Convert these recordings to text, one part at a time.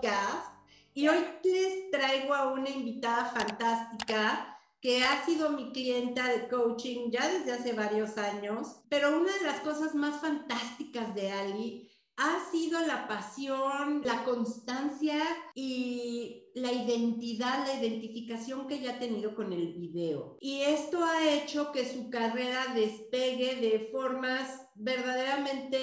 podcast y hoy les traigo a una invitada fantástica que ha sido mi clienta de coaching ya desde hace varios años, pero una de las cosas más fantásticas de Ali ha sido la pasión, la constancia y la identidad, la identificación que ella ha tenido con el video. Y esto ha hecho que su carrera despegue de formas verdaderamente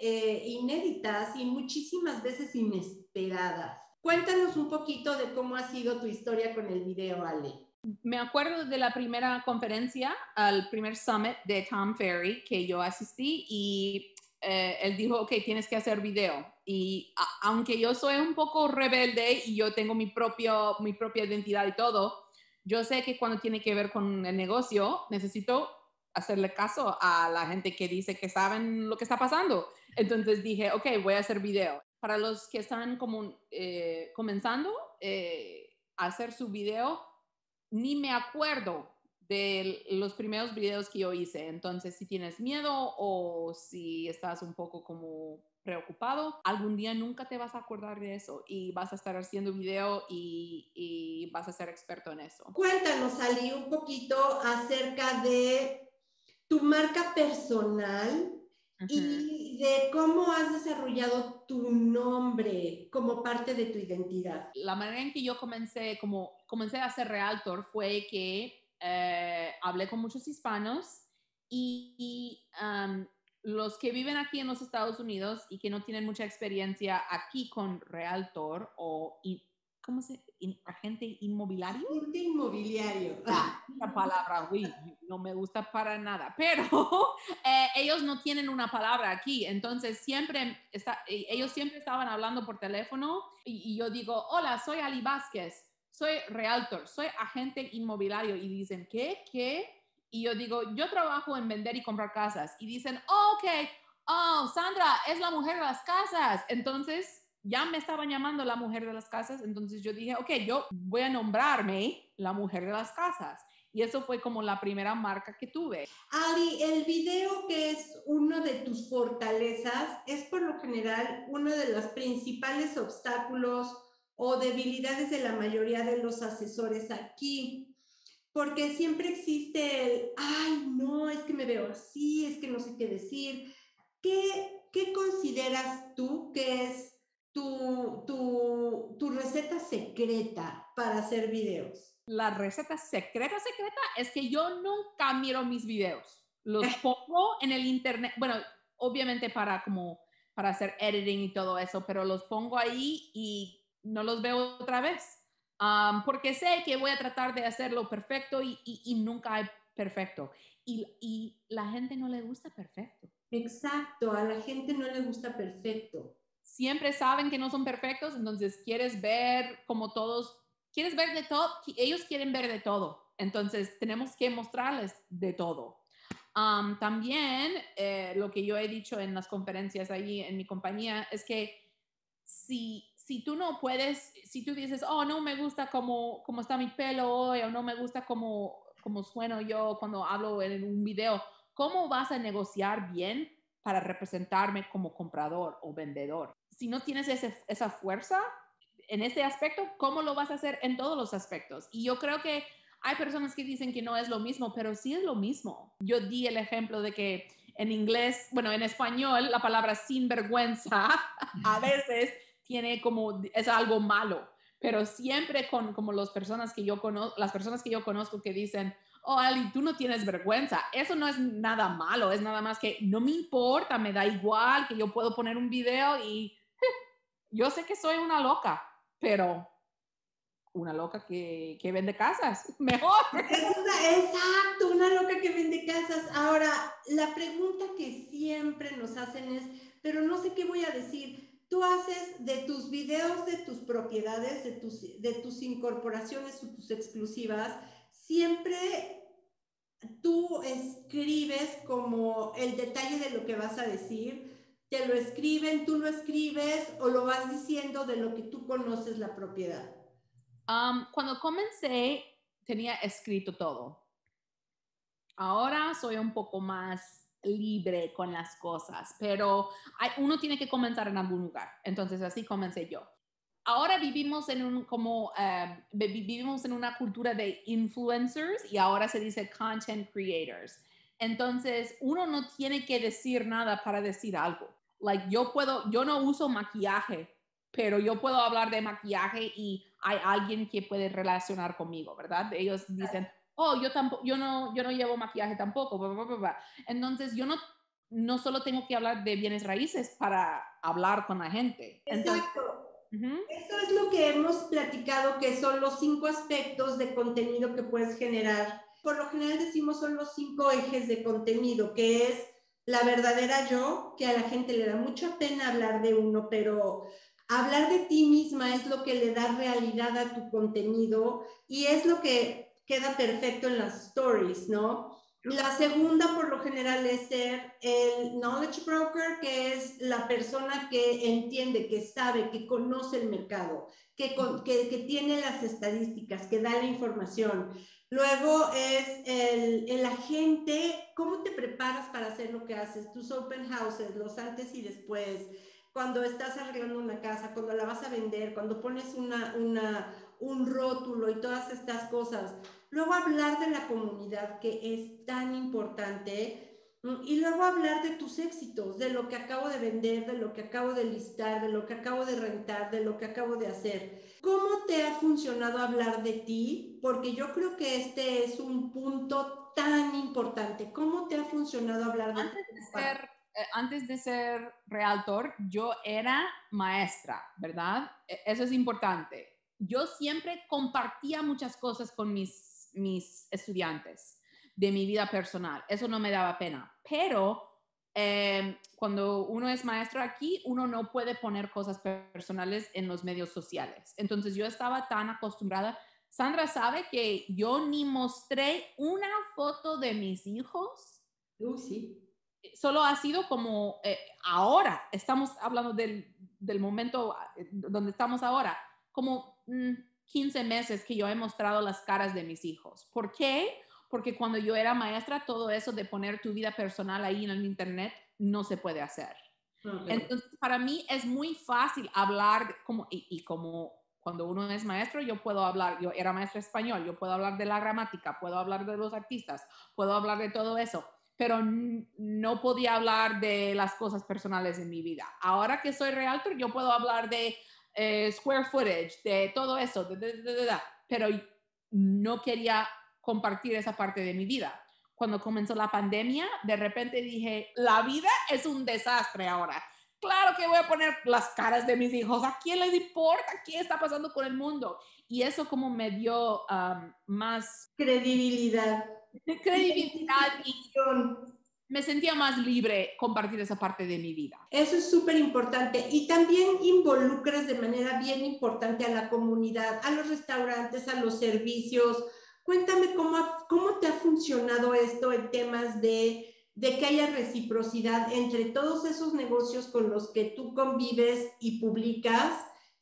eh, inéditas y muchísimas veces inesperadas. Cuéntanos un poquito de cómo ha sido tu historia con el video, Ale. Me acuerdo de la primera conferencia, al primer summit de Tom Ferry que yo asistí y eh, él dijo, ok, tienes que hacer video. Y aunque yo soy un poco rebelde y yo tengo mi, propio, mi propia identidad y todo, yo sé que cuando tiene que ver con el negocio, necesito hacerle caso a la gente que dice que saben lo que está pasando. Entonces dije, ok, voy a hacer video. Para los que están como, eh, comenzando eh, a hacer su video, ni me acuerdo de los primeros videos que yo hice. Entonces, si tienes miedo o si estás un poco como preocupado, algún día nunca te vas a acordar de eso y vas a estar haciendo video y, vas a ser experto en eso. Cuéntanos, Ali, un poquito acerca de tu marca personal y de cómo has desarrollado tu nombre como parte de tu identidad. La manera en que yo comencé, como comencé a ser realtor fue que eh, hablé con muchos hispanos y, los que viven aquí en los Estados Unidos y que no tienen mucha experiencia aquí con realtor o, ¿cómo se agente inmobiliario. Agente inmobiliario. Ah, la palabra, uy, no me gusta para nada, pero eh, ellos no tienen una palabra aquí, entonces siempre, está, e, ellos siempre estaban hablando por teléfono y, y yo digo, hola, soy Ali Vázquez soy realtor, soy agente inmobiliario y dicen, ¿qué? ¿Qué? Y yo digo, yo trabajo en vender y comprar casas. Y dicen, oh, ok, oh, Sandra es la mujer de las casas. Entonces, ya me estaban llamando la mujer de las casas. Entonces yo dije, ok, yo voy a nombrarme la mujer de las casas. Y eso fue como la primera marca que tuve. Ali, el video que es uno de tus fortalezas es por lo general uno de los principales obstáculos o debilidades de la mayoría de los asesores aquí, porque siempre existe el, ay, no, es que me veo así, es que no sé qué decir. ¿Qué, qué consideras tú que es tu, tu, tu receta secreta para hacer videos? La receta secreta, secreta, es que yo nunca miro mis videos. Los pongo en el internet, bueno, obviamente para como para hacer editing y todo eso, pero los pongo ahí y no los veo otra vez. porque sé que voy a tratar de hacerlo perfecto y, nunca hay perfecto. Y, la gente no le gusta perfecto. Exacto, a la gente no le gusta perfecto. Siempre saben que no son perfectos, entonces quieres ver como todos, quieres ver de todo, ellos quieren ver de todo. Entonces tenemos que mostrarles de todo. también eh, lo que yo he dicho en las conferencias ahí en mi compañía es que si si tú no puedes, si tú dices, oh, no me gusta cómo, cómo está mi pelo hoy, o no me gusta cómo, cómo sueno yo cuando hablo en un video, ¿cómo vas a negociar bien para representarme como comprador o vendedor? Si no tienes esa fuerza en este aspecto, ¿cómo lo vas a hacer en todos los aspectos? Y yo creo que hay personas que dicen que no es lo mismo, pero sí es lo mismo. Yo di el ejemplo de que en inglés, bueno, en español, la palabra sinvergüenza a veces tiene como, es algo malo, pero siempre con como las personas que yo conozco, las personas que yo conozco que dicen, oh, Ali, tú no tienes vergüenza. Eso no es nada malo, es nada más que no me importa, me da igual que yo puedo poner un video y yo sé que soy una loca, pero una loca que, que vende casas, mejor. exacto, una loca que vende casas. Ahora, la pregunta que siempre nos hacen es, pero no sé qué voy a decir tú haces de tus videos, de tus propiedades, de tus, de tus incorporaciones o tus exclusivas, siempre tú escribes como el detalle de lo que vas a decir, te lo escriben, tú lo escribes o lo vas diciendo de lo que tú conoces la propiedad. cuando comencé, tenía escrito todo. Ahora soy un poco más libre con las cosas, pero uno tiene que comenzar en algún lugar. Entonces así comencé yo. Ahora vivimos en un como eh, vivimos en una cultura de influencers y ahora se dice content creators. Entonces uno no tiene que decir nada para decir algo. Like yo puedo, yo no uso maquillaje, pero yo puedo hablar de maquillaje y hay alguien que puede relacionar conmigo, ¿verdad? Ellos dicen, oh, yo tampoco, yo no, yo no llevo maquillaje tampoco. Entonces, yo no, no solo tengo que hablar de bienes raíces para hablar con la gente. Exacto. Eso es lo que hemos platicado, que son los cinco aspectos de contenido que puedes generar. Por lo general decimos son los cinco ejes de contenido, que es la verdadera yo, que a la gente le da mucha pena hablar de uno, pero hablar de ti misma es lo que le da realidad a tu contenido y es lo que queda perfecto en las stories, ¿no? La segunda, por lo general, es ser el knowledge broker, que es la persona que entiende, que sabe, que conoce el mercado, que, que, tiene las estadísticas, que da la información. Luego es el, el, agente, cómo te preparas para hacer lo que haces, tus open houses, los antes y después, cuando estás arreglando una casa, cuando la vas a vender, cuando pones una, una, un rótulo y todas estas cosas. Luego hablar de la comunidad, que es tan importante. Y luego hablar de tus éxitos, de lo que acabo de vender, de lo que acabo de listar, de lo que acabo de rentar, de lo que acabo de hacer. ¿Cómo te ha funcionado hablar de ti? Porque yo creo que este es un punto tan importante. ¿Cómo te ha funcionado hablar de antes De ser, eh, antes de ser realtor, yo era maestra, ¿verdad? E, eso es importante. Yo siempre compartía muchas cosas con mis mis estudiantes de mi vida personal. Eso no me daba pena. Pero em, cuando uno es maestro aquí, uno no puede poner cosas personales en los medios sociales. Entonces yo estaba tan acostumbrada. Sandra sabe que yo ni mostré una foto de mis hijos. Uh, sí. Solo ha sido como eh, ahora, estamos hablando del, momento eh, donde estamos ahora, como... Mm, 15 meses que yo he mostrado las caras de mis hijos. ¿Por qué? Porque cuando yo era maestra, todo eso de poner tu vida personal ahí en el Internet no se puede hacer. Entonces, para mí es muy fácil hablar como, y, como cuando uno es maestro, yo puedo hablar, yo era maestra español, yo puedo hablar de la gramática, puedo hablar de los artistas, puedo hablar de todo eso, pero no podía hablar de las cosas personales en mi vida. Ahora que soy realtor, yo puedo hablar de eh, square footage, de todo eso, pero no quería compartir esa parte de mi vida. Cuando comenzó la pandemia, de repente dije, la vida es un desastre ahora. Claro que voy a poner las caras de mis hijos. ¿A quién les importa qué está pasando con el mundo? Y eso como me dio más credibilidad. Credibilidad y me sentía más libre compartir esa parte de mi vida. Eso es súper importante y también involucras de manera bien importante a la comunidad, a los restaurantes, a los servicios. Cuéntame cómo, cómo te ha funcionado esto en temas de, de que haya reciprocidad entre todos esos negocios con los que tú convives y publicas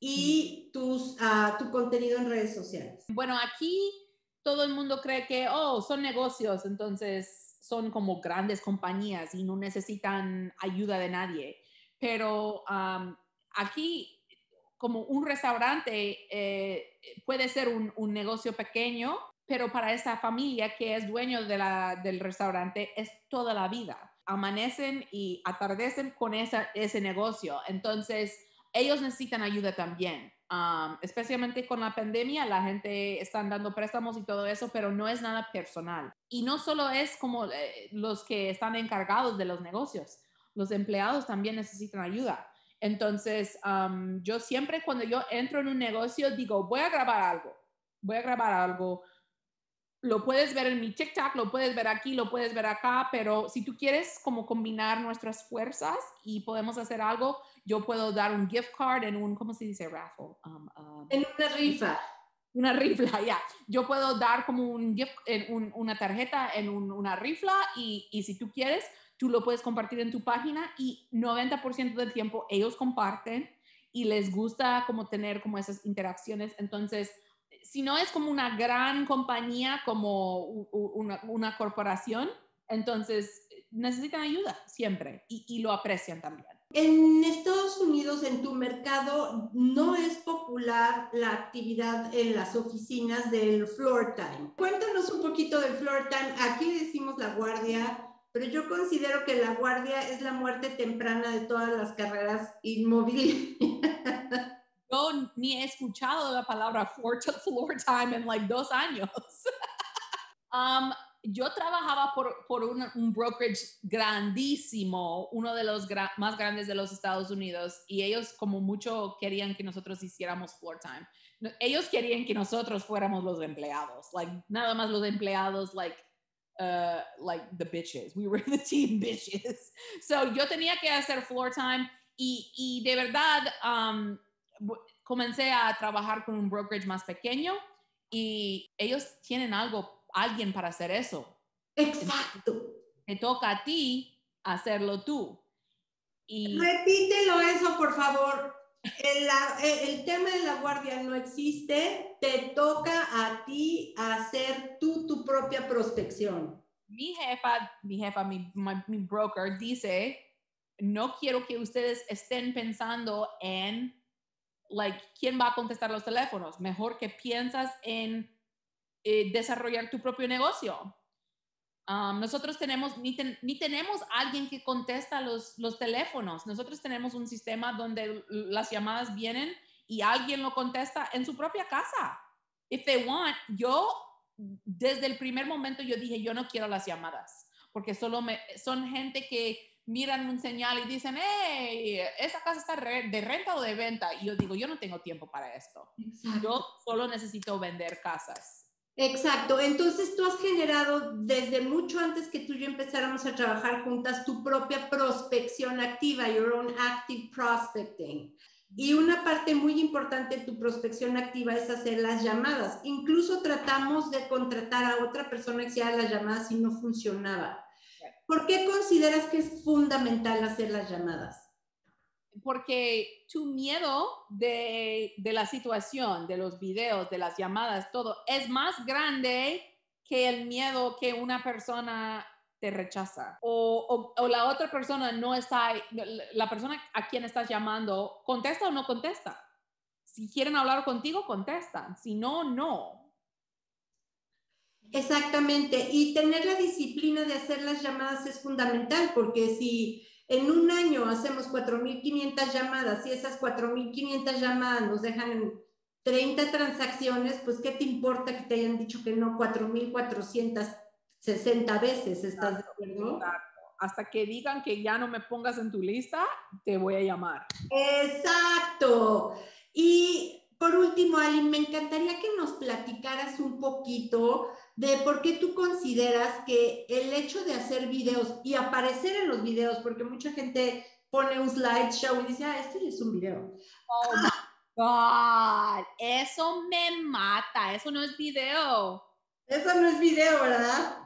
y tus, uh, tu contenido en redes sociales. Bueno, aquí todo el mundo cree que, oh, son negocios, entonces son como grandes compañías y no necesitan ayuda de nadie. Pero aquí, como un restaurante, eh, puede ser un, negocio pequeño, pero para esa familia que es dueño de la, del restaurante es toda la vida. Amanecen y atardecen con esa, ese negocio. Entonces, ellos necesitan ayuda también especialmente con la pandemia, la gente está dando préstamos y todo eso, pero no es nada personal. Y no solo es como eh, los que están encargados de los negocios, los empleados también necesitan ayuda. Entonces, yo siempre cuando yo entro en un negocio digo, voy a grabar algo, voy a grabar algo. Lo puedes ver en mi TikTok, lo puedes ver aquí, lo puedes ver acá, pero si tú quieres como combinar nuestras fuerzas y podemos hacer algo, yo puedo dar un gift card en un, ¿cómo se dice? Raffle. Um, um, en una rifa. Una rifla, ya. Yo puedo dar como un gift, en una tarjeta en una rifla y, y, si tú quieres, tú lo puedes compartir en tu página y 90% del tiempo ellos comparten y les gusta como tener como esas interacciones. Entonces, si no es como una gran compañía, como una, corporación, entonces necesitan ayuda siempre y, lo aprecian también. En Estados Unidos, en tu mercado, no es popular la actividad en las oficinas del floor time. Cuéntanos un poquito del floor time. Aquí decimos la guardia, pero yo considero que la guardia es la muerte temprana de todas las carreras inmobiliarias. Yo ni he escuchado la palabra floor, floor time en like dos años. um, yo trabajaba por, por un, un, brokerage grandísimo, uno de los gra más grandes de los Estados Unidos, y ellos como mucho querían que nosotros hiciéramos floor time. Ellos querían que nosotros fuéramos los empleados, like nada más los empleados, like uh, like the bitches. We were the team bitches. So yo tenía que hacer floor time y, y de verdad um, comencé a trabajar con un brokerage más pequeño y ellos tienen algo alguien para hacer eso. Exacto. Te toca a ti hacerlo tú. Y... Repítelo eso, por favor. El, el, tema de la guardia no existe, te toca a ti hacer tú tu propia prospección. Mi jefa, mi jefa, mi, mi broker dice, no quiero que ustedes estén pensando en, like, quién va a contestar los teléfonos. Mejor que piensas en eh, desarrollar tu propio negocio. Um, nosotros tenemos, ni, ni, tenemos alguien que contesta los, los teléfonos. Nosotros tenemos un sistema donde las llamadas vienen y alguien lo contesta en su propia casa. If they want, yo desde el primer momento yo dije, yo no quiero las llamadas, porque solo me, son gente que miran un señal y dicen, hey, esa casa está de renta o de venta. Y yo digo, yo no tengo tiempo para esto. Yo solo necesito vender casas. Exacto, entonces tú has generado desde mucho antes que tú y yo empezáramos a trabajar juntas tu propia prospección activa, your own active prospecting. Y una parte muy importante de tu prospección activa es hacer las llamadas. Incluso tratamos de contratar a otra persona que hiciera las llamadas y no funcionaba. ¿Por qué consideras que es fundamental hacer las llamadas? porque tu miedo de, de, la situación, de los videos, de las llamadas, todo, es más grande que el miedo que una persona te rechaza o, o, la otra persona no está, la persona a quien estás llamando, contesta o no contesta. Si quieren hablar contigo, contestan. Si no, no. Exactamente. Y tener la disciplina de hacer las llamadas es fundamental porque si en un año hacemos 4.500 llamadas y esas 4.500 llamadas nos dejan 30 transacciones, pues ¿qué te importa que te hayan dicho que no 4.460 veces? ¿Estás de acuerdo? Hasta que digan que ya no me pongas en tu lista, te voy a llamar. Exacto. Y por último, Ali, me encantaría que nos platicaras un poquito de por qué tú consideras que el hecho de hacer videos y aparecer en los videos, porque mucha gente pone un slideshow y dice, ah, esto es un video. Oh my God, eso me mata, eso no es video. Eso no es video, ¿verdad?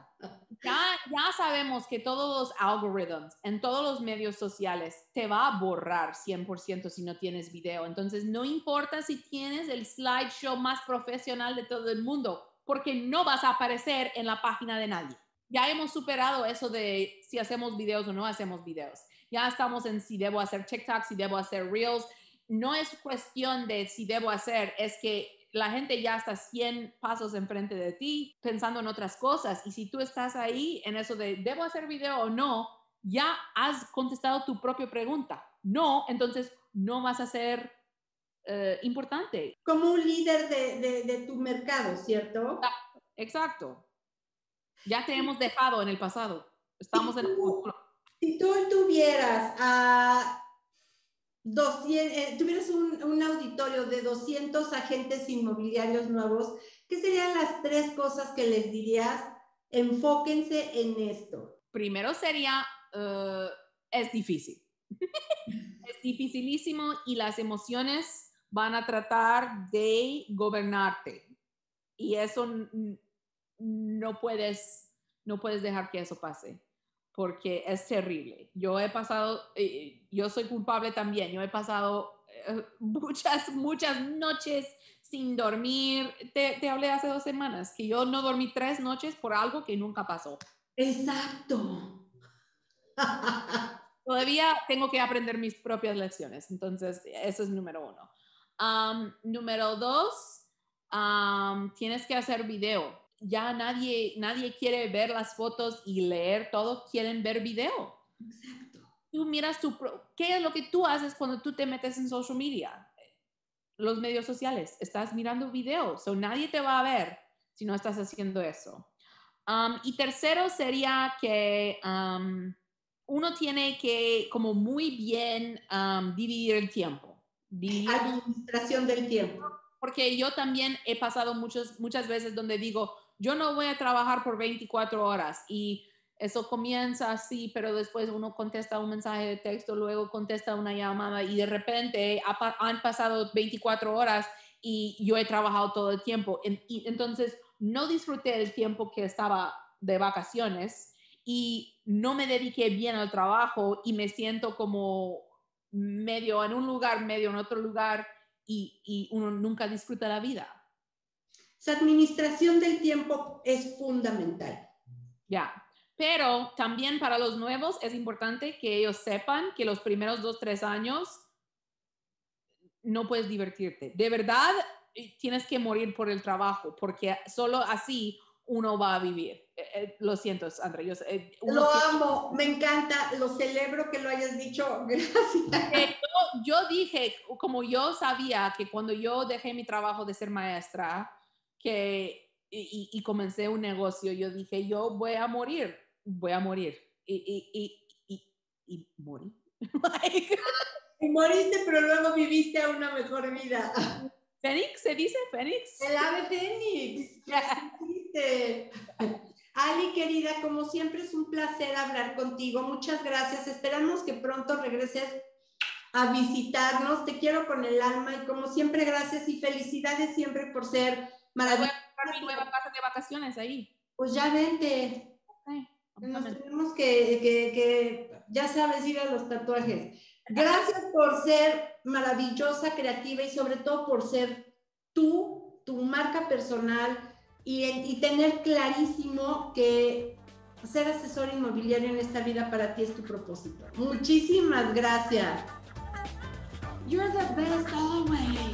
Ya, ya sabemos que todos los algoritmos en todos los medios sociales te va a borrar 100% si no tienes video. Entonces, no importa si tienes el slideshow más profesional de todo el mundo, porque no vas a aparecer en la página de nadie. Ya hemos superado eso de si hacemos videos o no hacemos videos. Ya estamos en si debo hacer TikTok, si debo hacer Reels. No es cuestión de si debo hacer, es que la gente ya está 100 pasos enfrente de ti pensando en otras cosas. Y si tú estás ahí en eso de debo hacer video o no, ya has contestado tu propia pregunta. No, entonces no vas a ser eh, importante. Como un líder de, de, tu mercado, ¿cierto? Exacto. Ya te hemos dejado en el pasado. Estamos en el futuro. Si tú tuvieras a 200, eh, tuvieras un, un, auditorio de 200 agentes inmobiliarios nuevos, ¿qué serían las tres cosas que les dirías? Enfóquense en esto. Primero sería, uh, es difícil. es dificilísimo y las emociones van a tratar de gobernarte. Y eso no puedes, no puedes dejar que eso pase, porque es terrible. Yo he pasado, eh, yo soy culpable también, yo he pasado eh, muchas, muchas noches sin dormir. Te, te, hablé hace dos semanas que yo no dormí tres noches por algo que nunca pasó. Exacto. Todavía tengo que aprender mis propias lecciones, entonces eso es número uno. Um, número dos, um, tienes que hacer video. Ya nadie, nadie quiere ver las fotos y leer todo, quieren ver video. Exacto. Tú miras tu, ¿qué es lo que tú haces cuando tú te metes en social media? Los medios sociales, estás mirando videos, o nadie te va a ver si no estás haciendo eso. Um, y tercero sería que uno tiene que como muy bien dividir el tiempo. Administración del tiempo. Porque yo también he pasado muchas, muchas veces donde digo, yo no voy a trabajar por 24 horas y eso comienza así, pero después uno contesta un mensaje de texto, luego contesta una llamada y de repente han pasado 24 horas y yo he trabajado todo el tiempo. Y entonces no disfruté el tiempo que estaba de vacaciones y no me dediqué bien al trabajo y me siento como medio en un lugar, medio en otro lugar y, uno nunca disfruta la vida. Esa administración del tiempo es fundamental. Ya, pero también para los nuevos es importante que ellos sepan que los primeros dos, tres años no puedes divertirte. De verdad, eh, tienes que morir por el trabajo, porque solo así uno va a vivir. Eh, eh, lo siento, André. lo amo, me encanta, lo celebro que lo hayas dicho. Gracias. Yo, dije, como yo sabía que cuando yo dejé mi trabajo de ser maestra, que y, y, comencé un negocio, yo dije, yo voy a morir, voy a morir. Y, y, y, y morí. y moriste, pero luego viviste una mejor vida. ¿Fénix? ¿Se dice Fénix? El ave Fénix. Ali, querida, como siempre es un placer hablar contigo. Muchas gracias. Esperamos que pronto regreses a visitarnos. Te quiero con el alma y como siempre, gracias y felicidades siempre por ser maravillosa. Voy a mi nueva casa de vacaciones ahí. Pues ya vente. Nos tenemos que, que, que, ya sabes, ir a los tatuajes. Gracias por ser maravillosa, creativa y sobre todo por ser tú, tu marca personal y, tener clarísimo que ser asesor inmobiliario en esta vida para ti es tu propósito. Muchísimas gracias. You're the best always.